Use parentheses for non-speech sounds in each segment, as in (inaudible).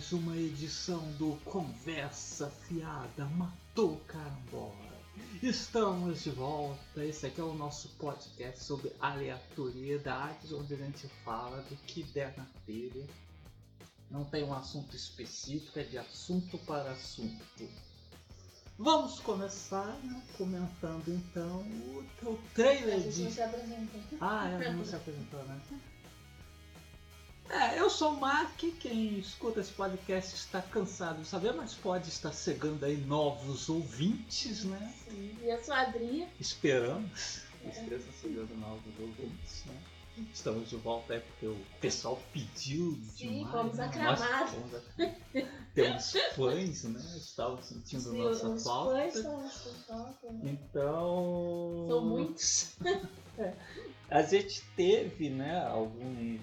Mais uma edição do Conversa Fiada Matou Carambola. Estamos de volta, esse aqui é o nosso podcast sobre aleatoriedades, onde a gente fala do que der na telha. Não tem um assunto específico, é de assunto para assunto. Vamos começar né, comentando então o trailer A gente de não se apresentou. ah, é, (laughs) não se apresentou, né? É, eu sou o Mark, quem escuta esse podcast está cansado de saber, mas pode estar chegando aí novos ouvintes, né? Sim. E eu sou a Adri. Esperamos que estejam chegando novos ouvintes, né? Estamos de volta aí porque o pessoal pediu Sim, demais. fomos né? aclamados. Nós fomos ac- Temos fãs, né? Estavam sentindo Sim, nossa os falta. fãs são né? Então. São muitos. (laughs) A gente teve, né, alguns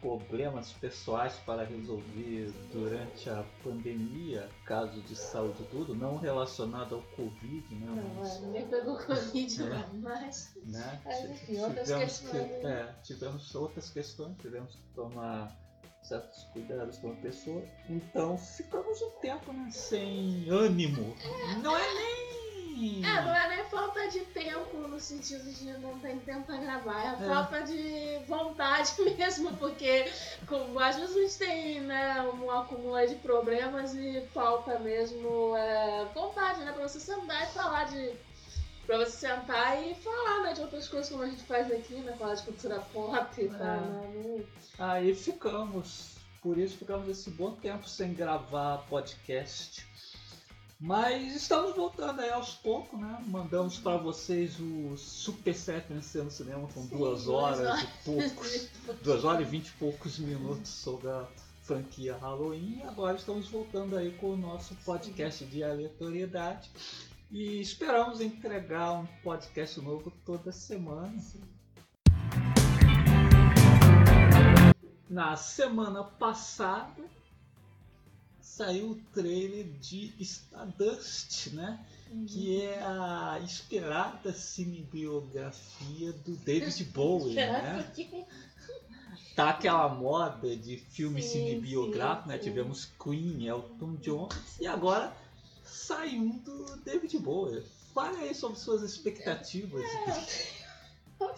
problemas pessoais para resolver durante a pandemia, caso de saúde tudo, não relacionado ao Covid, né? Não, mas, é, ninguém pegou Covid, (laughs) É. mas. né, Mas, enfim, outras tivemos que, questões, né? é, tivemos outras questões, tivemos que tomar certos cuidados com a pessoa, então ficamos um tempo né, sem ânimo. Não é nem É, não é nem falta de tempo no sentido de não ter tempo pra gravar, é, É. falta de vontade (laughs) mesmo, porque como, às vezes a gente tem né, um acúmulo de problemas e falta mesmo é, vontade, né? Pra você sentar e falar de. Pra você sentar e falar né, de outras coisas como a gente faz aqui, né? Falar de cultura pop e tal, É. né? Aí ficamos, por isso ficamos esse bom tempo sem gravar podcast. Mas estamos voltando aí aos poucos, né? Mandamos para vocês o Super 7 Vencendo no Cinema com Sim, duas duas horas horas. e poucos, duas horas e vinte e poucos minutos sobre a franquia Halloween. E agora estamos voltando aí com o nosso podcast de aleatoriedade. E esperamos entregar um podcast novo toda semana. Na semana passada saiu o trailer de Stardust, né? Que é a esperada cinebiografia do David (laughs) Bowie, né? Tá aquela moda de filme Sim, cinebiográfico, né? sim. Tivemos Queen, Elton John e agora saiu um do David Bowie. Fale aí sobre suas expectativas. (laughs) Bom,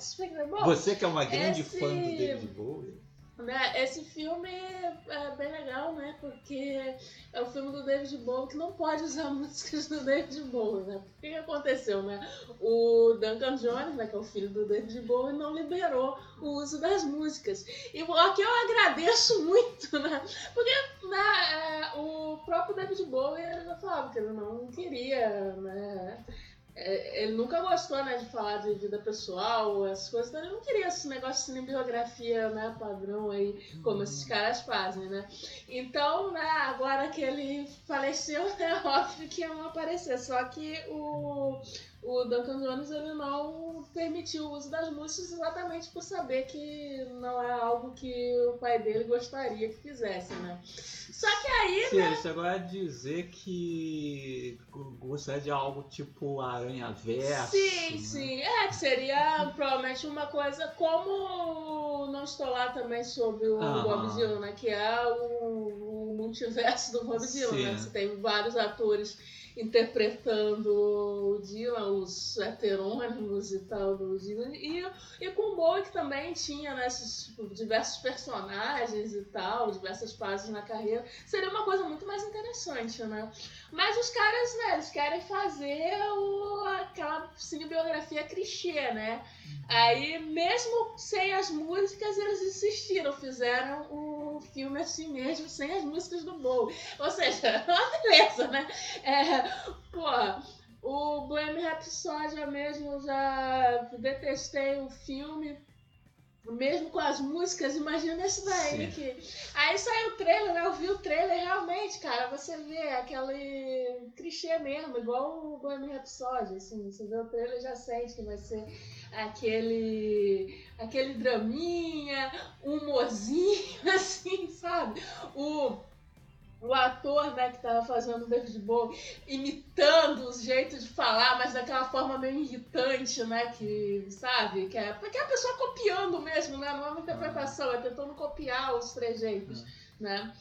Você que é uma grande esse- fã do David Bowie. Né, esse filme é bem legal, né? Porque é o filme do David Bowie que não pode usar (laughs) músicas do David Bowie, né? O que que aconteceu, né? O Duncan Jones, né, que é o filho do David Bowie, não liberou o uso das músicas. E o que eu agradeço muito, né? Porque né, é, o próprio David Bowie ele já falava que ele não queria, né? É, Ele nunca gostou, né, de falar de vida pessoal, essas coisas, então ele não queria esse negócio de cinebiografia, né, padrão aí, como esses caras fazem, né. Então, né, agora que ele faleceu, (laughs) é óbvio que iam aparecer, só que o, o Duncan Jones, ele não permitiu o uso das músicas exatamente por saber que não é algo que o pai dele gostaria que fizesse, né. Só que aí, Sim, ele chegou a dizer que gostaria de algo tipo Aranha Verso. Sim, né? sim. É, que seria provavelmente uma coisa como não estou lá também sobre o Aham. Bob Dylan, né? Que é o, o multiverso do Bob Dylan, né? Você tem vários atores interpretando o Dylan, os heterônimos e tal do Dylan. E, e com o Bowie que também tinha né, esses tipo, diversos personagens e tal, diversas fases na carreira. Seria uma coisa muito mais interessante, né? Mas os caras, né, eles querem fazer o, aquela cinebiografia clichê, né? Aí, mesmo sem as músicas, eles insistiram, fizeram o filme assim mesmo, sem as músicas do Bowie. Ou seja, (laughs) uma beleza, né? É, pô, o Bohemian Rhapsody mesmo, já detestei o filme. Mesmo com as músicas, imagina esse daí que. Aí saiu o trailer, né? Eu vi o trailer realmente, cara, você vê aquele clichê mesmo, igual o Bohemian Rhapsody, assim, você vê o trailer e já sente que vai ser aquele aquele draminha, um humorzinho, (laughs) assim, sabe? O o ator, né, que tava fazendo o David Bowie, imitando os jeitos de falar, mas daquela forma meio irritante, né, que, sabe, que é, porque é a pessoa copiando mesmo, né, não é uma interpretação, é tentando copiar os trejeitos, né.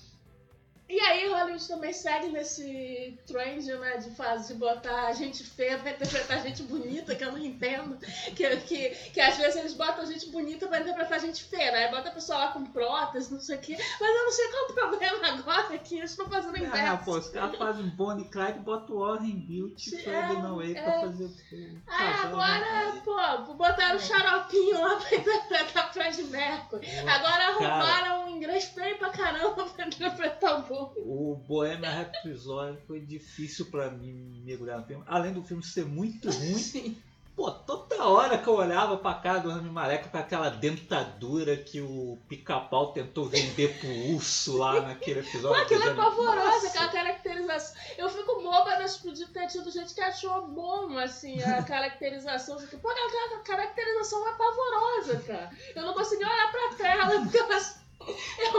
E aí Hollywood também segue nesse trend, né, de fazer, de botar gente feia pra interpretar gente bonita, que eu não entendo. Que, que, que às vezes eles botam gente bonita pra interpretar gente feia, né? Bota a pessoa lá com prótese, não sei o quê. Mas eu não sei qual é o problema (laughs) agora, que eles estão fazendo Ah, inverso. pô, os caras fazem Bonnie Clyde botam o Warren Beauty É, pra Dana Way pra é. fazer o Ah, casal, né? agora, pô, botaram o xaropinho lá pra interpretar Fred Mercury. Agora arrumaram um inglês feio pra caramba pra interpretar o Bowie. O Bohemian Rhapsody foi difícil pra mim mergulhar no filme. Além do filme ser muito (laughs) ruim, Sim. pô, toda hora que eu olhava pra cara do Rami Malek com aquela dentadura que o pica-pau tentou vender pro urso lá naquele episódio. aquilo é pavorosa, "Nossa, aquela caracterização. Eu fico boba nas de ter tido gente que achou bom, assim, a (laughs) caracterização. Pô, aquela caracterização é pavorosa, cara. Eu não consegui olhar pra tela, porque eu,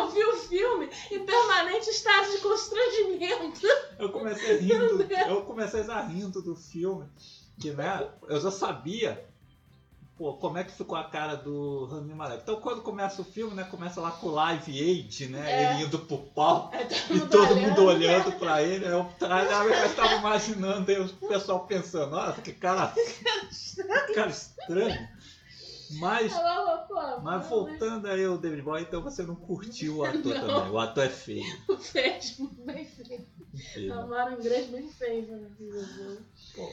em permanente estado de constrangimento. Eu comecei rindo, eu comecei a rindo do filme, que né, eu já sabia pô, como é que ficou a cara do Rami Malek. Então quando começa o filme, né, começa lá com o Live Aid, né, É. ele indo pro palco Aí e todo mundo olhando pra ele, eu, eu estava imaginando aí o pessoal pensando, nossa, que cara, (laughs) que cara estranho. Mas, mas voltando aí ao David Bowie, então você não curtiu o (laughs) ator Não. também. O ator é feio. (laughs) Fez bem feio. feio. Chamaram inglês bem feio pra mim. Pô.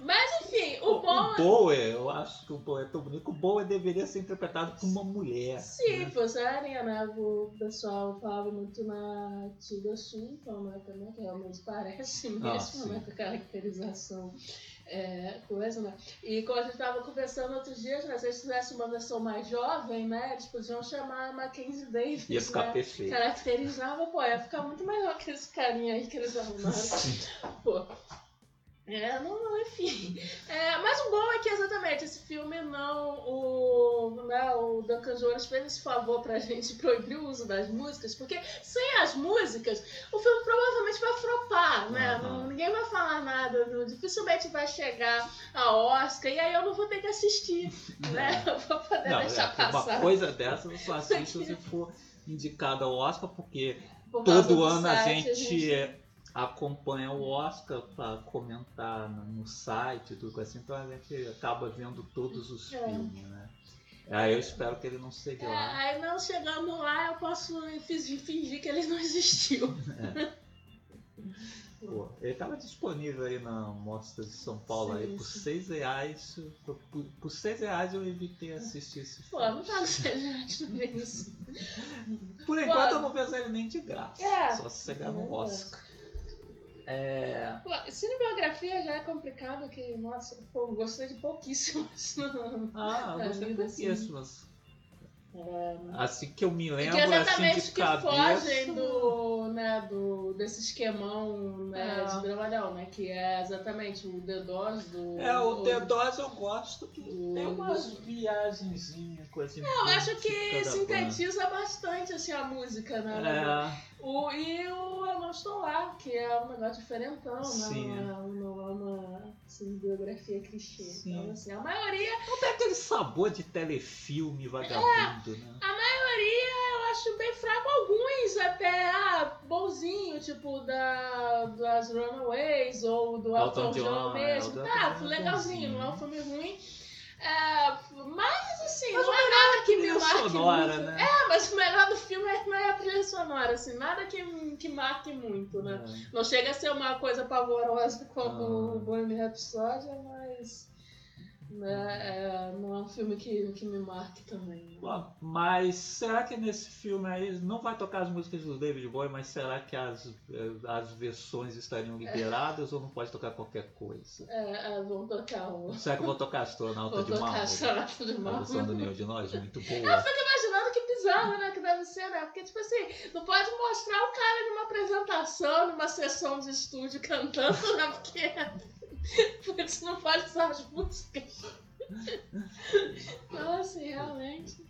Mas enfim, o bom O Bowie, eu acho que o Bowie é tão bonito o Bowie deveria ser interpretado por uma mulher. Sim, né? fosse a Arinha, né? O pessoal falava muito na Tilda Swinton, né? Também, que realmente parece mesmo, Ah, sim. né? Com a caracterização é, coisa, né? E como a gente tava conversando outros dias, né? Se eles fizessem uma versão mais jovem, né? Eles podiam chamar a Mackenzie Davis, Ia ficar né? perfeito. Caracterizava, pô, ia ficar muito melhor que esse carinha aí que eles arrumaram. Pô. É, não, enfim. É, mas o bom é que exatamente esse filme não. O, né, o Duncan Jones fez esse favor pra gente proibir o uso das músicas, porque sem as músicas, o filme provavelmente vai flopar, né? Não- ninguém vai falar nada, não- dificilmente vai chegar a Oscar, e aí eu não vou ter que assistir, né? (laughs) Eu vou poder Não, deixar é, uma passar. coisa dessa eu só assisto se for indicado ao Oscar, porque Por todo do ano a gente, é, acompanha o Oscar para comentar no, site e tudo assim, então a gente acaba vendo todos os É. filmes, né? Aí eu espero que ele não seja É, lá. aí não chegando lá, eu posso fingir, que ele não existiu. (laughs) Pô, ele estava disponível aí na Mostra de São Paulo Sim, aí por sim. seis reais. Por, por, por seis reais eu evitei assistir esse Pô, filme. não tá no CGI pra ver isso. Por enquanto eu não vejo ele nem de graça. É. Só se chegar no É. Oscar. É. Cinebiografia já é complicado, que, nossa, pô, gostei de pouquíssimas. Ah, eu É, gostei vida assim. pouquíssimas. É, Assim que eu me que lembro, é assim, exatamente de que cabeça. fogem do, né, do, desse esquemão né, É. de drama, não, né? Que é exatamente o The Doors do. É, o The Doors eu gosto que do- tem umas viagenzinhas, coisa assim. Eu acho que sintetiza bastante assim, a música, né? banda. É, O, e o Eu Não Estou Lá, que é um negócio diferentão, Sim. né? Não, é- não é uma assim, biografia clichê. Sim. Então, assim, a maioria, não tem aquele sabor de telefilme vagabundo, né? a maioria eu acho bem fraco. Alguns até, ah, bonzinho, tipo da, das Runaways ou do Elton John é, mesmo. tá, Elton é legalzinho, não é um filme ruim. É, mas assim, Mas não é nada que me marque sonora, muito. né? É, mas o melhor do filme é- não é a trilha sonora, assim, nada que, que marque muito, né? É. Não chega a ser uma coisa pavorosa como Ah. o Bohemian Rhapsody, mas... Né? É, não é um filme que, que me marque também. Bom, mas será que nesse filme aí não vai tocar as músicas do David Bowie, mas será que as, eh, as versões estariam liberadas ou não pode tocar qualquer coisa? É, é, vão tocar o. Será que eu vou tocar Astronauta de tocar Marvel? Astronauta de A Marvel. versão do Neil de Nós, muito Eu boa. fico imaginando que bizarro, né? Que deve ser, né? Porque, tipo assim, não pode mostrar o cara numa apresentação, numa sessão de estúdio cantando, né? Porque. (laughs) Putz, não usar as músicas. Então, assim, realmente.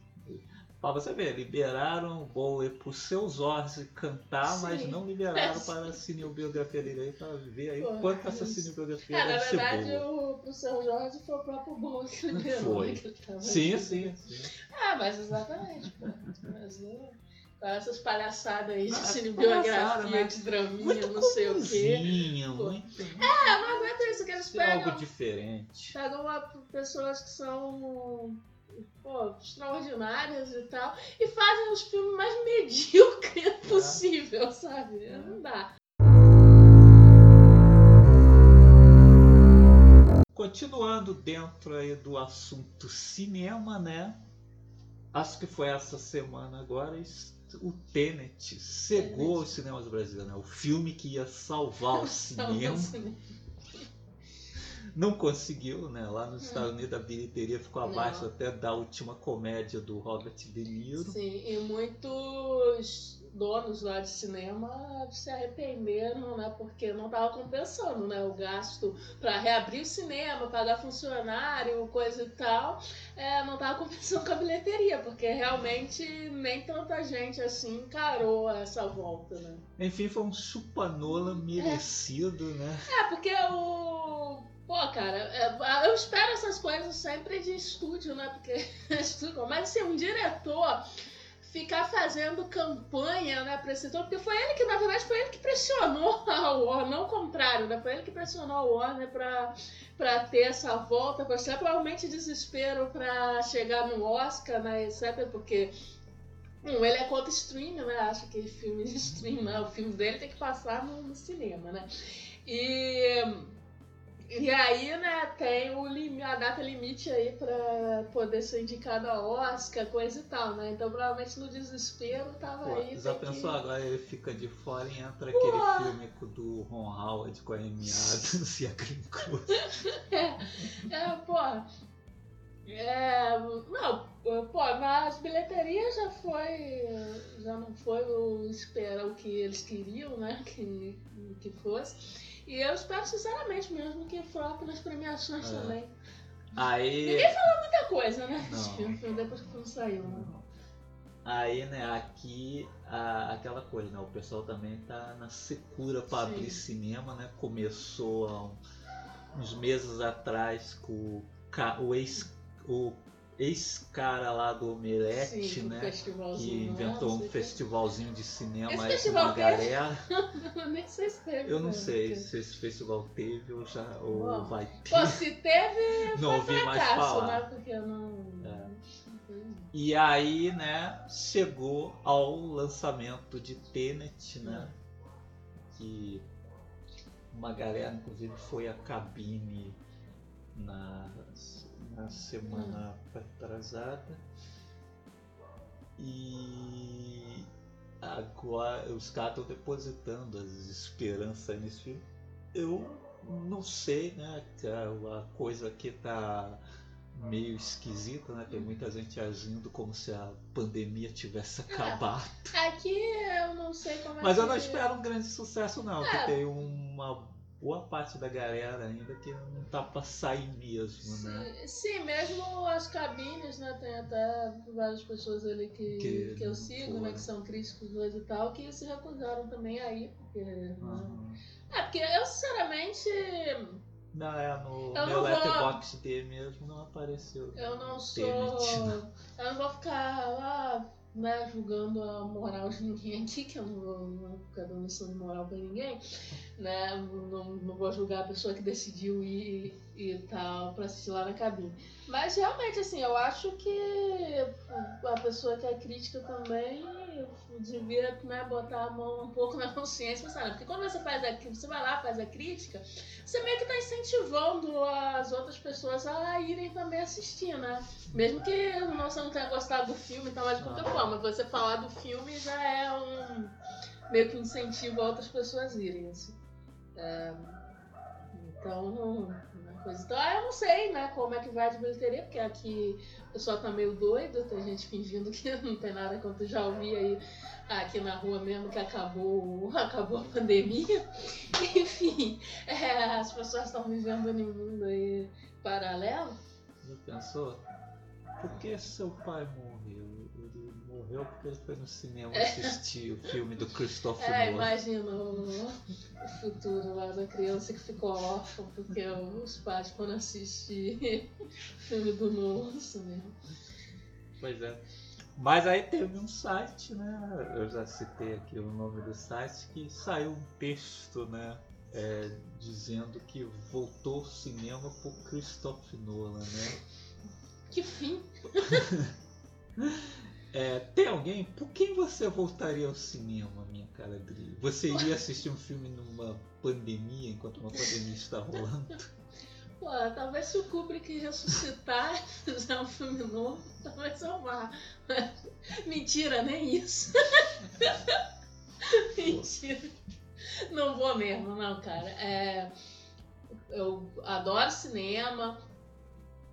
Pra você ver, liberaram o Bowie pro seu Zorzi cantar, Sim. mas não liberaram (laughs) para a cinebiografia dele aí, pra ver aí quanto essa isso. cinebiografia É, na verdade, boa. o, pro seu Jorge foi o próprio Bowie que liberou. Foi. né, que Sim, sim, sim. Ah, mas exatamente, pô. Mas, é, com essas palhaçadas aí de cinebiografia, né? de draminha, não sei o quê. muito. É, eu não aguento isso, que eles Ser algo pegam, diferente. pegam uma, pessoas que são pô, extraordinárias e tal, e fazem os filmes mais (laughs) medíocres possível, sabe? É. Não dá. Continuando dentro aí do assunto cinema, né? Acho que foi essa semana agora, o Tenet cegou Tenet. os cinemas brasileiros, né? O filme que ia salvar o (laughs) cinema. Não conseguiu, né? Lá nos Hum. Estados Unidos a bilheteria ficou Não. abaixo até da última comédia do Robert De Niro. Sim, e muitos donos lá de cinema se arrependeram, né? Porque não estava compensando, né? O gasto para reabrir o cinema, pagar funcionário, coisa e tal, é, não estava compensando com a bilheteria, porque realmente nem tanta gente assim encarou essa volta, né? Enfim, foi um chupanola merecido, né? É, porque o. Pô, cara, é, eu espero essas coisas sempre de estúdio, né? Porque. (laughs) estúdio- Mas assim, um diretor ficar fazendo campanha, né, pra esse porque foi ele que, na verdade, foi ele que pressionou (laughs) a Warner, não o contrário, né? Foi ele que pressionou a Warner pra ter essa volta, ser provavelmente desespero pra chegar no Oscar, né, etc, porque. Um, ele é contra streaming, né? Acha que filme de streaming, né? O filme dele tem que passar no, no cinema, né? E, e aí, né, tem o a data limite aí pra poder ser indicado a Oscar, coisa e tal, né? Então, provavelmente no desespero tava Pô, aí. já tem que- pensou agora ele fica de fora e entra aquele filme do Ron Howard com a Amy Adams e a Green Cruz. (laughs) É, pô. É, não, pô, nas bilheterias já foi. Já não foi o que eles queriam, né? Que, que fosse. E eu espero sinceramente mesmo que flope nas premiações É. também. Aí. Muita coisa, né? Não. Filme, depois que o filme saiu, né? Aí, né, aqui a- aquela coisa, né? O pessoal também tá na secura para abrir cinema, né? Começou há um- uns meses atrás com o, o ex o ex-cara lá do Omelete, Sim, né? Que inventou um festivalzinho de cinema Esse aí com uma galera. (laughs) Nem sei se teve. Eu não né? sei se esse festival teve ou já ou Bom, vai ter. Pô, se teve, (laughs) Não ouvi mais falar. né? Porque eu não. É. E aí, né, chegou ao lançamento de Tenet, né? Que uma galera, inclusive, foi à cabine na, na semana atrasada. E agora os caras estão depositando as esperanças nesse filme. Eu não sei, né? que A a coisa aqui tá meio esquisita, né? Tem muita gente agindo como se a pandemia tivesse acabado. Aqui eu não sei como é Mas que... eu não espero um grande sucesso não, É. porque tem uma boa parte da galera ainda que não tá pra sair mesmo, né? Sim, sim, mesmo as cabines, né? Tem até várias pessoas ali que, Que que, eu sigo, né? Que são críticos e tal, que se recusaram também aí, porque. Aham. É, porque eu sinceramente. Não, é no Eu meu vou- letterbox dele mesmo não apareceu. Eu não sou. Não. Eu não vou ficar lá, né, julgando a moral de ninguém aqui, que eu não vou, não ficar dando lição de moral pra ninguém. né? Não, não vou julgar a pessoa que decidiu ir e tal pra assistir lá na cabine. Mas realmente, assim, eu acho que a pessoa que é crítica também devia né, botar a mão um pouco na consciência, sabe? Porque quando você faz a, você vai lá, faz a crítica, você meio que tá incentivando as outras pessoas a irem também assistir, né? Mesmo que você não tenha gostado do filme, então, mas de qualquer forma, você falar do filme já é um meio que um incentivo a outras pessoas irem, assim. É, então, coisa. Então, eu não sei, né, como é que vai de bilheteria, porque aqui o pessoal tá meio doido, tem gente fingindo que (laughs) não tem nada, quanto já ouvi aí aqui na rua mesmo que acabou, (laughs) acabou a pandemia. (laughs) Enfim, é, as pessoas estão vivendo um mundo aí paralelo. Já pensou? Por que seu pai morreu? Morreu porque ele foi no cinema assistir o filme do Christopher É, Nolan. imagina o, o futuro lá da criança que ficou órfã porque os pais foram assistir o filme do Nolan no cinema. Pois é. Mas aí teve um site, né? Eu já citei aqui o nome do site, que saiu um texto, né? é, dizendo que voltou ao cinema por Christopher Nolan, né? Que fim! (laughs) É, tem alguém? Por quem você voltaria ao cinema, minha cara Dri? Você iria assistir um filme numa pandemia, enquanto uma pandemia está rolando? (laughs) Pô, talvez se o Kubrick ressuscitar e (laughs) fizer um filme novo, talvez eu vá. (laughs) Mentira, nem isso. Mentira. Não vou mesmo, não, cara. É, eu adoro cinema.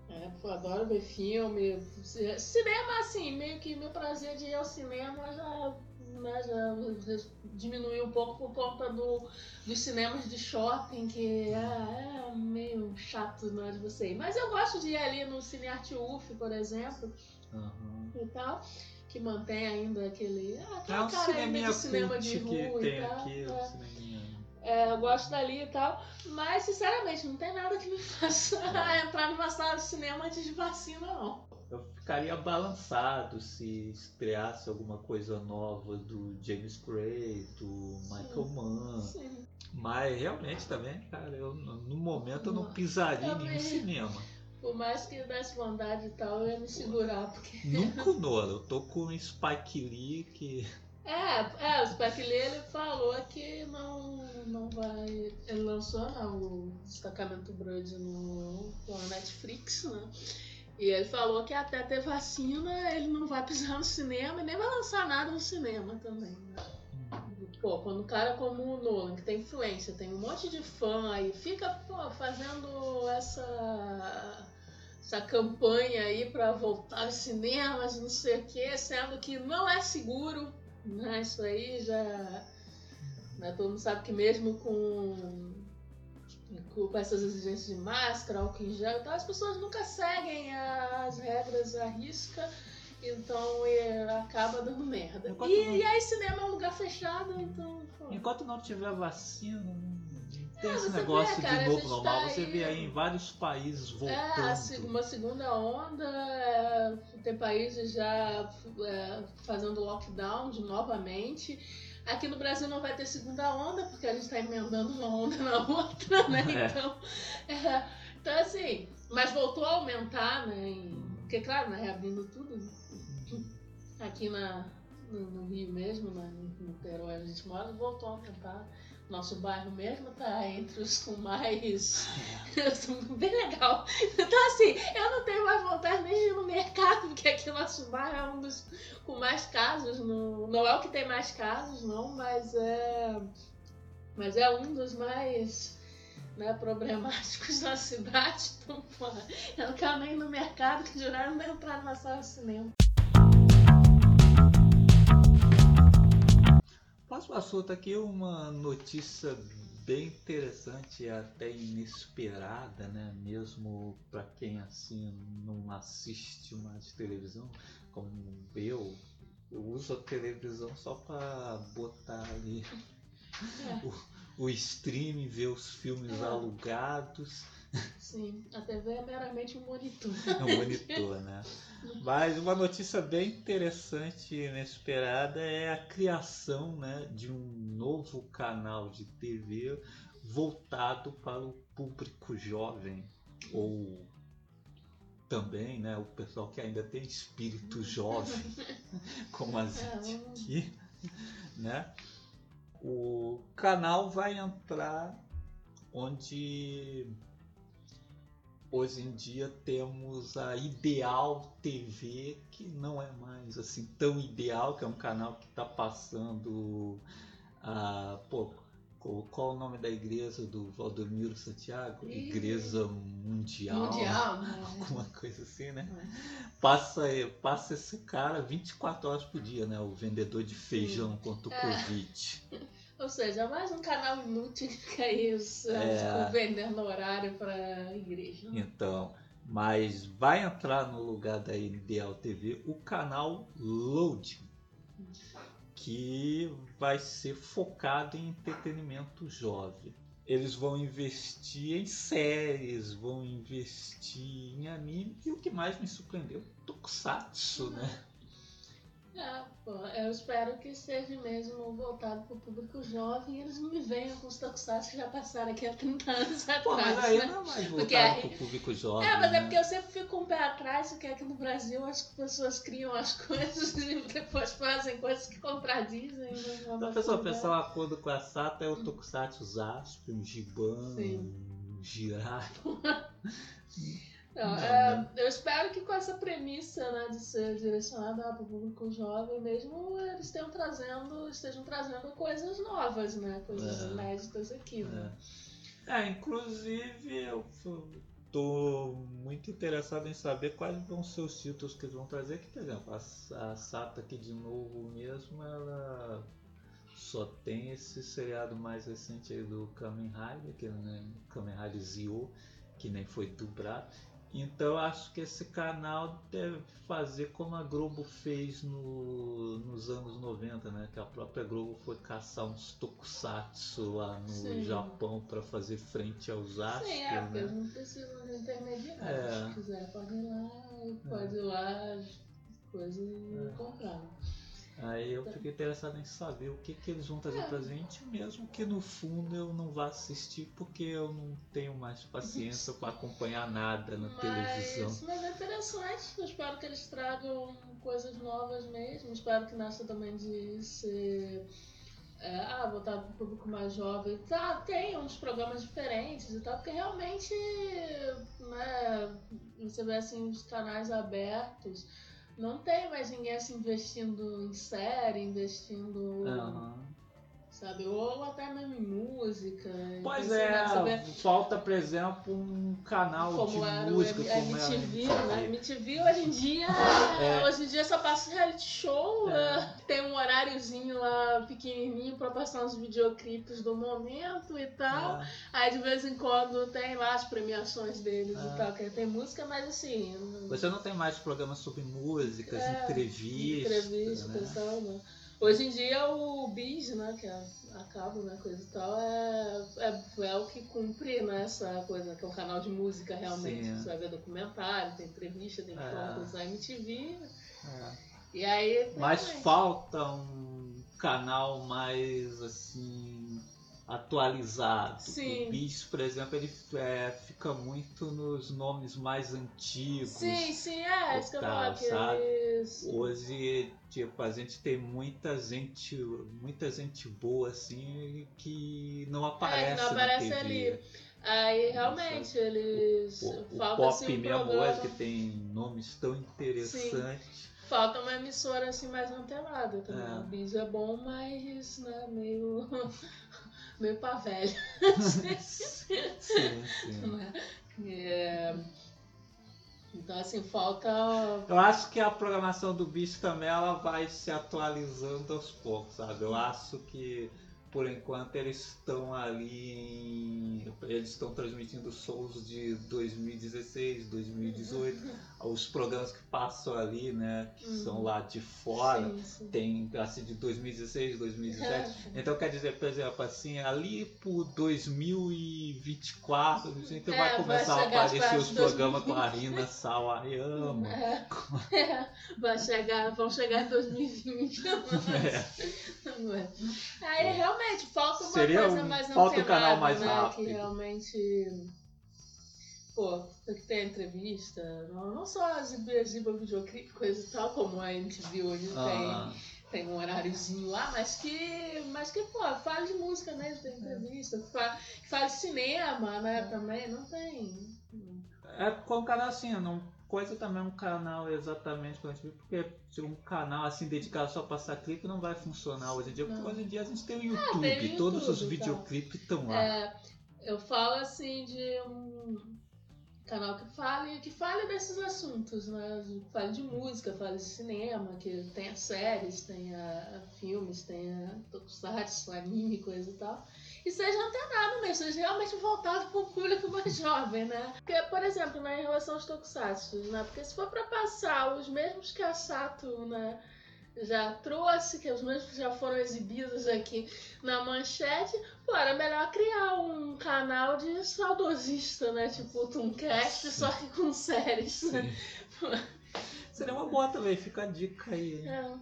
É, eu adoro ver filme. Cinema, assim, meio que meu prazer de ir ao cinema já, né, já diminuiu um pouco por conta do, dos cinemas de shopping, que é, é meio chato na hora de você ir. Mas eu gosto de ir ali no Cine Arte UF, por exemplo, Uhum. e tal. Que mantém ainda aquele. Ah, aquele É um cara cineminha de cinema de cult que rua tem e tal. aqui, é. É, eu gosto dali e tal, mas sinceramente não tem nada que me (laughs) faça entrar numa sala de cinema antes de vacina, não. Eu ficaria balançado se estreasse alguma coisa nova do James Gray, do Michael Mann. Sim. Mas realmente também, cara, eu, no momento eu não pisaria em nenhum cinema. Por mais que desse vontade e tal, eu ia me segurar, porque. Nunca o Nolan. Eu tô com o Spike Lee que. É, é, o Spike Lee ele falou que não, não vai. Ele lançou né, o destacamento Blood no, no Netflix, né? E ele falou que até ter vacina ele não vai pisar no cinema e nem vai lançar nada no cinema também, né? Pô, quando um cara como o Nolan, que tem influência, tem um monte de fã aí, fica pô, fazendo essa, essa campanha aí pra voltar aos cinemas, não sei o que, sendo que não é seguro, né? Isso aí já. Né? Todo mundo sabe que mesmo com, com essas exigências de máscara, álcool em gel e tal, as pessoas nunca seguem as regras à risca. Então acaba dando merda. Enquanto E, não- e aí cinema é um lugar fechado, então. pô. Enquanto não tiver vacina, tem É, esse negócio vê, cara, de novo normal. tá Você aí- vê aí em vários países voltando. É, a se- uma segunda onda, é, tem países já é, fazendo lockdown de novamente. Aqui no Brasil não vai ter segunda onda, porque a gente está emendando uma onda (laughs) na outra, né? É. Então, é, então, assim, mas voltou a aumentar, né? em- porque, claro, né, reabrindo tudo. Aqui na, no, no Rio mesmo, né, no Niterói, a gente mora, voltou a aumentar. Nosso bairro mesmo tá entre os com mais. bem legal. Então, assim, eu não tenho mais vontade nem de ir no mercado, porque aqui nosso bairro é um dos com mais casos. No, não é o que tem mais casos, não, mas é. Mas é um dos mais né, problemáticos da cidade. Então, porra, eu não quero nem ir no mercado, que juraram nem entrar numa sala de cinema. Próximo assunto aqui uma notícia bem interessante e até inesperada, né? Mesmo para quem assim não assiste mais televisão, como eu, eu uso a televisão só para botar ali É. o, o streaming, ver os filmes É. alugados. Sim, a TV é meramente um monitor. É um monitor, né? Mas uma notícia bem interessante e inesperada é a criação né, de um novo canal de TV voltado para o público jovem ou também né, o pessoal que ainda tem espírito jovem, (laughs) como a É, gente aqui, né? O canal vai entrar onde hoje em dia temos a Ideal TV, que não é mais assim tão ideal, que é um canal que está passando a. Pô, qual o nome da igreja do Valdomiro Santiago? Igreja Mundial. Mundial, né? (laughs) Alguma coisa assim, né? Passa, passa esse cara 24 horas por dia, né? O vendedor de feijão contra o É. Covid. (laughs) Ou seja, mais um canal inútil que é isso, É. vendendo horário pra igreja. Então, mas vai entrar no lugar da Ideal TV o canal Loading, que vai ser focado em entretenimento jovem. Eles vão investir em séries, vão investir em anime, e o que mais me surpreendeu, Tokusatsu, né? É, pô, eu espero que seja mesmo voltado pro público jovem e eles não me venham com os tokusatsu que já passaram aqui há 30 anos Pô, mas atrás. aí né? não é mais Porque voltado aí- pro público jovem. É, mas é né? porque eu sempre fico com o pé atrás, porque aqui no Brasil as pessoas criam as (laughs) coisas e depois fazem coisas que contradizem. né? Então, a pessoa pensar um acordo com a Sata é o Tokusatsu Zasp, um Giban, um Jirai. (laughs) Não, Não, é, né? Eu espero que essa premissa né, de ser direcionada para o público jovem mesmo, eles estejam trazendo, estejam trazendo coisas novas, né? Coisas É. inéditas aqui. Né? É. É, inclusive eu tô muito interessado em saber quais vão ser os títulos que eles vão trazer. Que, por exemplo, a, a Sata aqui de novo mesmo, ela só tem esse seriado mais recente aí do Kamen Rider, que é né, Kamen Rider Zio, que nem foi dublado. Então eu acho que esse canal deve fazer como a Globo fez no- nos anos 90, né? Que a própria Globo foi caçar uns tokusatsu lá no Sim. Japão para fazer frente aos astros, Sim, é, né? não precisam de intermediários. É. Se quiser, pode ir lá, pode ir lá, coisa e É. comprar. Aí eu fiquei interessado em saber o que, que eles vão trazer É. pra gente, mesmo que no fundo eu não vá assistir porque eu não tenho mais paciência para acompanhar nada na televisão. Mas, mas é interessante, eu espero que eles tragam coisas novas mesmo. Espero que nessa também de ser é, ah, voltado para o público mais jovem. Tá, tem uns programas diferentes e tal, porque realmente né, você vê assim os canais abertos. Não tem mais ninguém assim investindo em série, investindo, Aham. Sabe? Ou até mesmo em música. Pois é, falta, por exemplo, um canal como de música o como é MTV, MTV. né? MTV hoje em dia, É. hoje em dia só passa reality show, É. né? tem um horáriozinho lá pequenininho pra passar uns videoclipes do momento e tal. É. Aí de vez em quando tem lá as premiações deles É. e tal, que tem música, mas assim, Você não tem mais programas sobre músicas, É, entrevistas. entrevista né? e tal, né? Hoje em dia o bis, né, que é a cabo, né, coisa e tal, é, é, é o que cumpre né, essa coisa, que é um canal de música realmente. Sim. Você vai ver documentário, tem entrevista, tem É. fotos da MTV. É. E aí. Mas realmente, falta um canal mais assim atualizado. Sim. O Bis, por exemplo, ele é, fica muito nos nomes mais antigos. Sim, sim, é, isso que eu falo. Hoje, tipo, a gente tem muita gente, muita gente boa assim que não aparece, não aparece na TV. ali. Aí realmente eles. O, o falta pop assim, um mesmo programa- hoje que tem nomes tão interessantes. Falta uma emissora assim mais antenada também. É. O Bis é bom, mas né, meio. (laughs) meio pra velho. (laughs) sim, sim. né? É, Então assim, falta. Eu acho que a programação do bicho também ela vai se atualizando aos poucos, sabe? Eu acho que por enquanto eles estão ali. Eles estão transmitindo shows de 2016, 2018. Os programas que passam ali, né? Que Uhum. são lá de fora. Sim, sim. Tem assim de 2016, 2017. Então quer dizer, por exemplo, assim, ali por 2024, então É, vai vai começar a chegar as aparecer os programas com a Arina Sawayama. É, é, (laughs) vai chegar, vão chegar em 2020. (laughs) Não é. Aí realmente falta uma Seria coisa um- mais falta um canal mais né, rápido. Que realmente. Pô, tem que ter entrevista, não, não só exibir, exibir videoclipe, coisa e tal, como a MTV hoje Ah, tem, tem um horáriozinho lá, mas que, mas que, pô, fala de música mesmo, tem entrevista, fala, fala de cinema, né, também, não tem. é com um canal assim, não coisa também um canal exatamente gente ver, porque um canal assim dedicado só a passar clipe não vai funcionar hoje em dia, porque Não. hoje em dia a gente tem o YouTube, tem o todos os YouTube e tal. videoclipes estão lá. É, eu falo assim de um canal que fale, que fale desses assuntos, né? Fale de música, fale de cinema, que tenha séries, tenha filmes, tenha tokusatsu, anime, coisa e tal. E seja antenado mesmo, seja realmente voltado para o público mais (laughs) jovem, né? Porque, por exemplo, né, em relação aos tokusatsu, né? Porque se for para passar os mesmos que a Sato, né? Já trouxe, que os mesmos já foram exibidos aqui na manchete, Pô, era melhor criar um canal de saudosista, né? Tipo o Tooncast, só que com séries. né? (laughs) Seria uma boa também, fica a dica aí. É.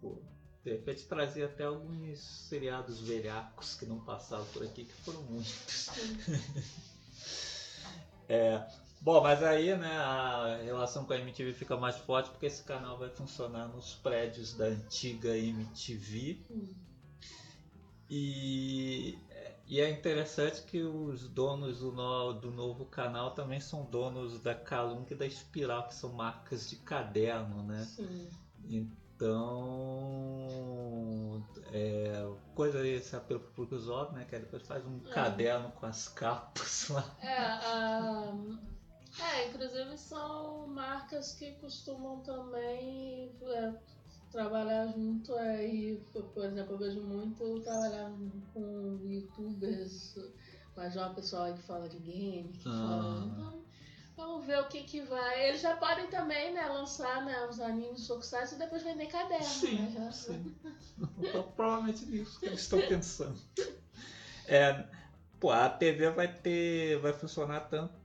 Pô, de repente trazer até alguns seriados velhacos que não passavam por aqui, que foram muitos. (laughs) É, bom, mas aí né, a relação com a MTV fica mais forte porque esse canal vai funcionar nos prédios da antiga MTV. Hum. E, e é interessante que os donos do, no- do novo canal também são donos da Calum e da Espiral, que são marcas de caderno, né? Sim. Então, é, coisa esse apelo pro público jovem, né? Que depois faz um É. caderno com as capas lá. É, a- é, inclusive são marcas que costumam também é, trabalhar junto aí, por, por exemplo, eu vejo muito trabalhar com youtubers, mas já uma pessoa aí que fala de game, que fala. Ah. Então, vamos ver o que que vai. Eles já podem também, né, lançar né, os animes tokusatsu e depois vender caderno, né? Já- sim. Então, provavelmente nisso que eles estão pensando. É, pô, a TV vai ter. vai funcionar tanto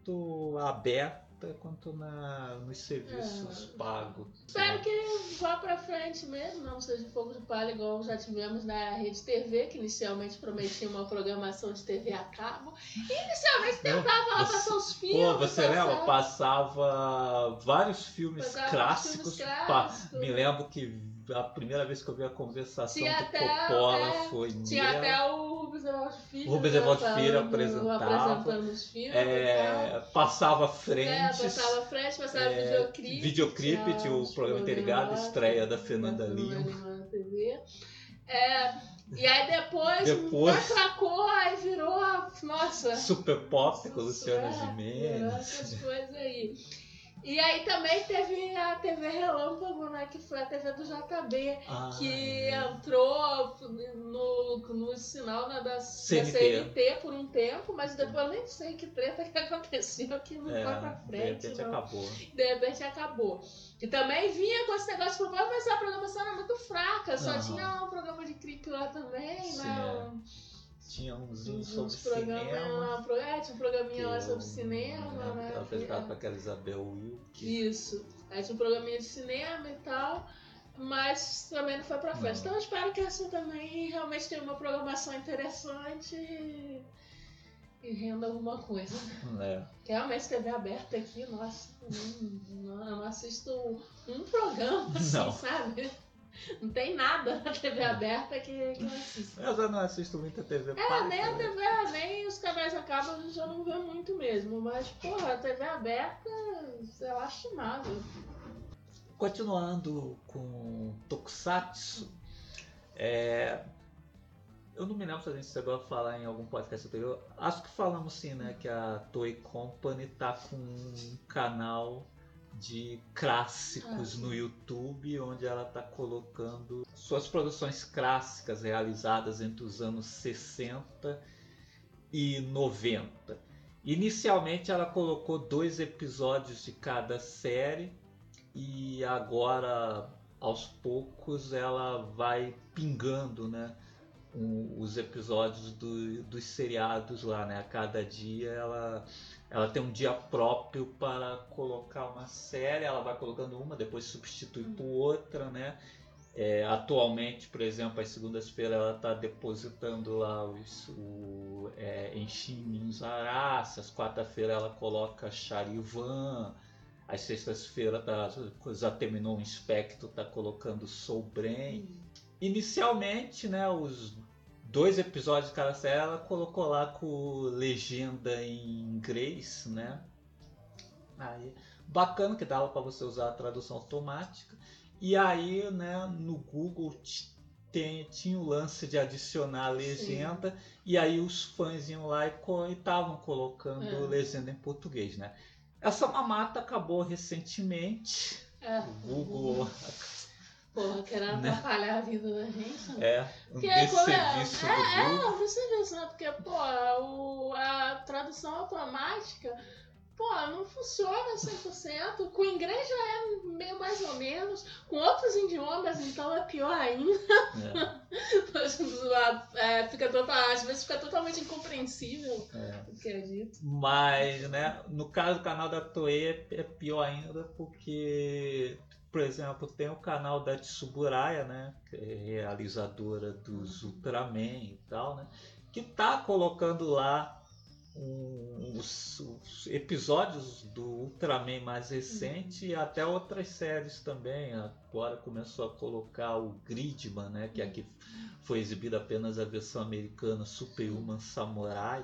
aberta quanto na, nos serviços É. pagos. Espero que vá pra frente mesmo, não seja fogo de palha igual já tivemos na Rede TV, que inicialmente prometia uma programação de TV a cabo. E inicialmente tentava lá passar os filmes. Pô, você lembra? passar- Passava vários filmes Passava clássicos. filmes pa- clássicos. me lembro que a primeira vez que eu vi a conversação Tinha do até- Coppola é, foi Tinha nela. até o Rubens Evaldo Filho. Rubens né, Evaldo Filho apresentava. apresentando os filmes. tal. É, passava É, frentes. passava frente, passava é, videoclipe. videoclipe, tinha o programa interligado, estreia da Fernanda Lima. na TV. É, e aí depois, Depois- atracou, aí virou a. Nossa! Super Pop com Luciana É, virou Gimenez. essas coisas aí. E aí também teve a TV Relâmpago, né? Que foi a TV do JB, Ah, que é. entrou no, no sinal né, da, da CNT. CNT por um tempo, mas depois eu nem sei que treta que (laughs) aconteceu, que não foi pra É, de frente. repente não. acabou. De repente acabou. E também vinha com esse negócio de mas a programação era muito fraca, só Aham. tinha um programa de clipe lá também, Sim, né? Tinha umzinho Uns, sobre uns programas cinema. lá, pro- é, tinha um programinha lá sobre eu- cinema, é, né? Ela apresentava com aquela Isabel Wilke. Isso. Aí tinha um programinha de cinema e tal, mas também não foi pra frente. Então eu espero que essa também realmente tenha uma programação interessante e, e renda alguma coisa. É. Que realmente TV aberta aqui, nossa, não, não assisto um programa assim, Não. sabe? (laughs) Não tem nada na TV aberta que, que eu assisto. Eu já não assisto muita TV É, paga, nem a né? TV, nem os canais acabam, a gente já não vê muito mesmo. Mas, porra, a TV aberta é lastimável. Continuando com Tokusatsu, é, eu não me lembro se a gente chegou a falar em algum podcast anterior. Acho que falamos sim, né? Que a Toei Company tá com um canal de clássicos Ah, no YouTube, onde ela está colocando suas produções clássicas realizadas entre os anos 60 e 90. Inicialmente ela colocou dois episódios de cada série e agora aos poucos ela vai pingando, né? Um- os episódios do- dos seriados lá, né? A cada dia ela, ela tem um dia próprio para colocar uma série, ela vai colocando uma, depois substitui por outra, né? É, atualmente, por exemplo, às segundas-feiras ela está depositando lá os, o é, Enchim Zaraça, às quarta-feira ela coloca Charivan, às sextas-feiras tá, já terminou o Inspecto, tá colocando Soul Brain. Inicialmente, né, os dois episódios de cada série ela colocou lá com legenda em inglês, né? Aí, bacana que dava para você usar a tradução automática. E aí, né, no Google tem, tinha o lance de adicionar a legenda e aí os fãs iam lá e estavam colocando É. legenda em português, né? Essa mamata acabou recentemente. É, O Google Porra, querendo Né? atrapalhar a vida da gente. né? é um Porque é é- é, é, serviço, né? Porque, pô, o, a tradução automática, pô, não funciona 100%. Com inglês já é meio mais ou menos. Com outros idiomas, então é pior ainda. É, (laughs) É, fica total, às vezes fica totalmente incompreensível é. o que é dito. Mas, né, no caso do canal da Toei é- é pior ainda porque, por exemplo, tem o canal da Tsuburaya, né, é realizadora dos Ultraman e tal, né, que tá colocando lá os, os episódios do Ultraman mais recente e até outras séries também. Agora começou a colocar o Gridman, né, que aqui foi exibida apenas a versão americana Superhuman Samurai.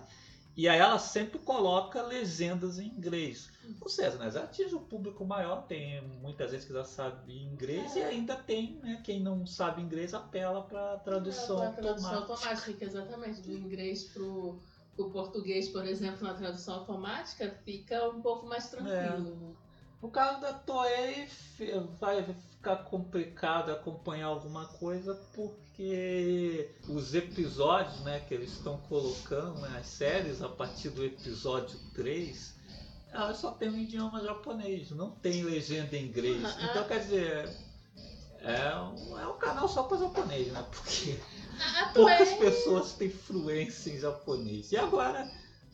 E aí ela sempre coloca legendas em inglês. Ou seja, né, já atinge um público maior, tem muitas vezes que já sabe inglês e ainda tem, né, quem não sabe inglês apela para tradução É, tradução automática. automática, exatamente. Do inglês pro, pro português, por exemplo, na tradução automática, fica um pouco mais tranquilo. né? No caso da Toei vai ficar complicado acompanhar alguma coisa porque os episódios né, que eles estão colocando, né, as séries, a partir do episódio 3, elas só tem um idioma japonês, não tem legenda em inglês. Ah, Então quer dizer, é um, é um canal só para japonês, né? Porque poucas pessoas têm fluência em japonês. E agora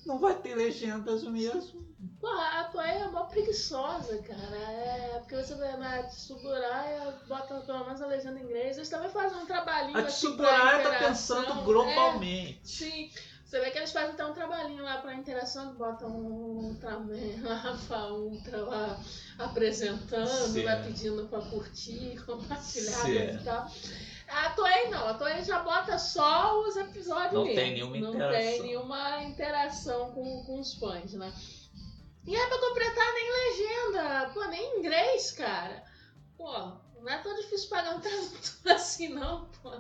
não vai ter legendas mesmo. Porra, a Toei é mó preguiçosa, cara. É, porque você vê na Tsuburaya, bota pelo menos a legenda em inglês. Eles também fazem um trabalhinho A assim Tsuburaya tá pensando É, globalmente. sim. Você vê que eles fazem até um trabalhinho lá pra interação, botam um Ultraman (laughs) lá, Rafa Ultra lá apresentando, Sim. lá pedindo pra curtir, compartilhar e tal. A Toei não, a Toei já bota só os episódios Não mesmo. tem nenhuma Não interação. tem nenhuma interação com, com os fãs, né? E é pra completar nem legenda, pô, nem inglês, cara. Pô, não é tão difícil pagar um tradutor (laughs) assim, não, pô.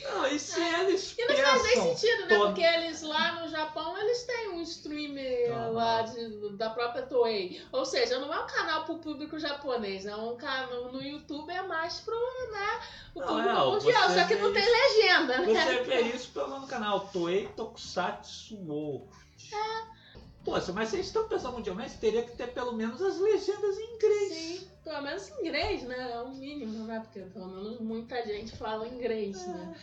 Não, e se eles E não faz nem sentido, né? todo- Porque eles lá no Japão, eles têm um streamer Aham. lá de- da própria Toei. Ou seja, não é um canal pro público japonês, é um canal no YouTube é mais pro, né, o Não, público é, mundial. Só que não tem isso- legenda, né? Você vê isso pelo canal Toei Tokusatsu World. Poxa, mas se eles estão pensando mundialmente, teria que ter pelo menos as legendas em inglês. Sim, pelo menos inglês, né? É o mínimo, né? Porque pelo menos muita gente fala inglês, né?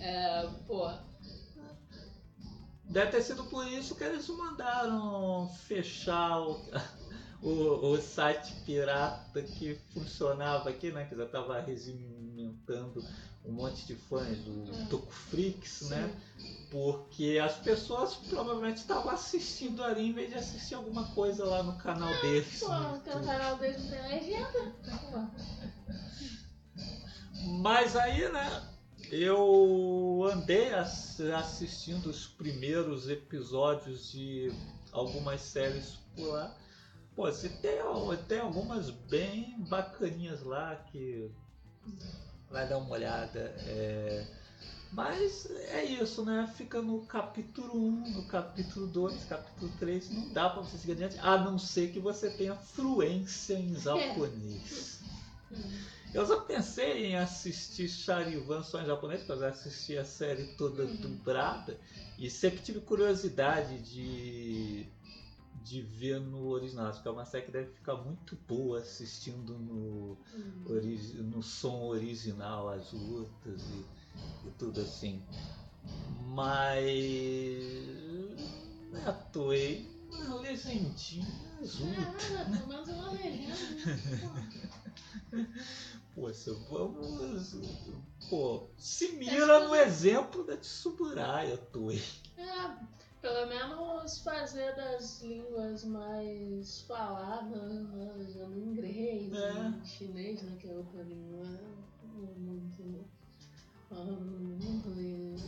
É, pô, Deve ter sido por isso que eles mandaram fechar o, (laughs) o, o site pirata que funcionava aqui, né? Que já estava regimentando um monte de fãs do Hum. Tokuflix, né? Porque as pessoas provavelmente estavam assistindo ali em vez de assistir alguma coisa lá no canal deles. Pô, no no YouTube. canal deles não tem legenda. Mas aí, né? Eu andei ass- assistindo os primeiros episódios de algumas séries por lá. Pô, você tem, tem algumas bem bacaninhas lá que vai dar uma olhada. É, Mas é isso, né? Fica no capítulo 1, no capítulo 2, capítulo 3, não dá pra você seguir adiante, a não ser que você tenha fluência em japonês. Eu só pensei em assistir Charivan só em japonês, porque eu já assisti a série toda Uhum. dublada e sempre tive curiosidade de, de ver no original, porque é uma série que deve ficar muito boa assistindo no, Hum. origi- no som original, as lutas e, e tudo assim. Mas. Né, atuei uma legendinha azul. Ah, pelo menos é uma legenda. né? Poxa, vamos. Pô, se mira no exemplo da Tsuburaya, Toei. É, pelo menos fazer das línguas mais faladas, né? No inglês, É. em chinês, né? Que é outra língua né, muito. Um, inglês,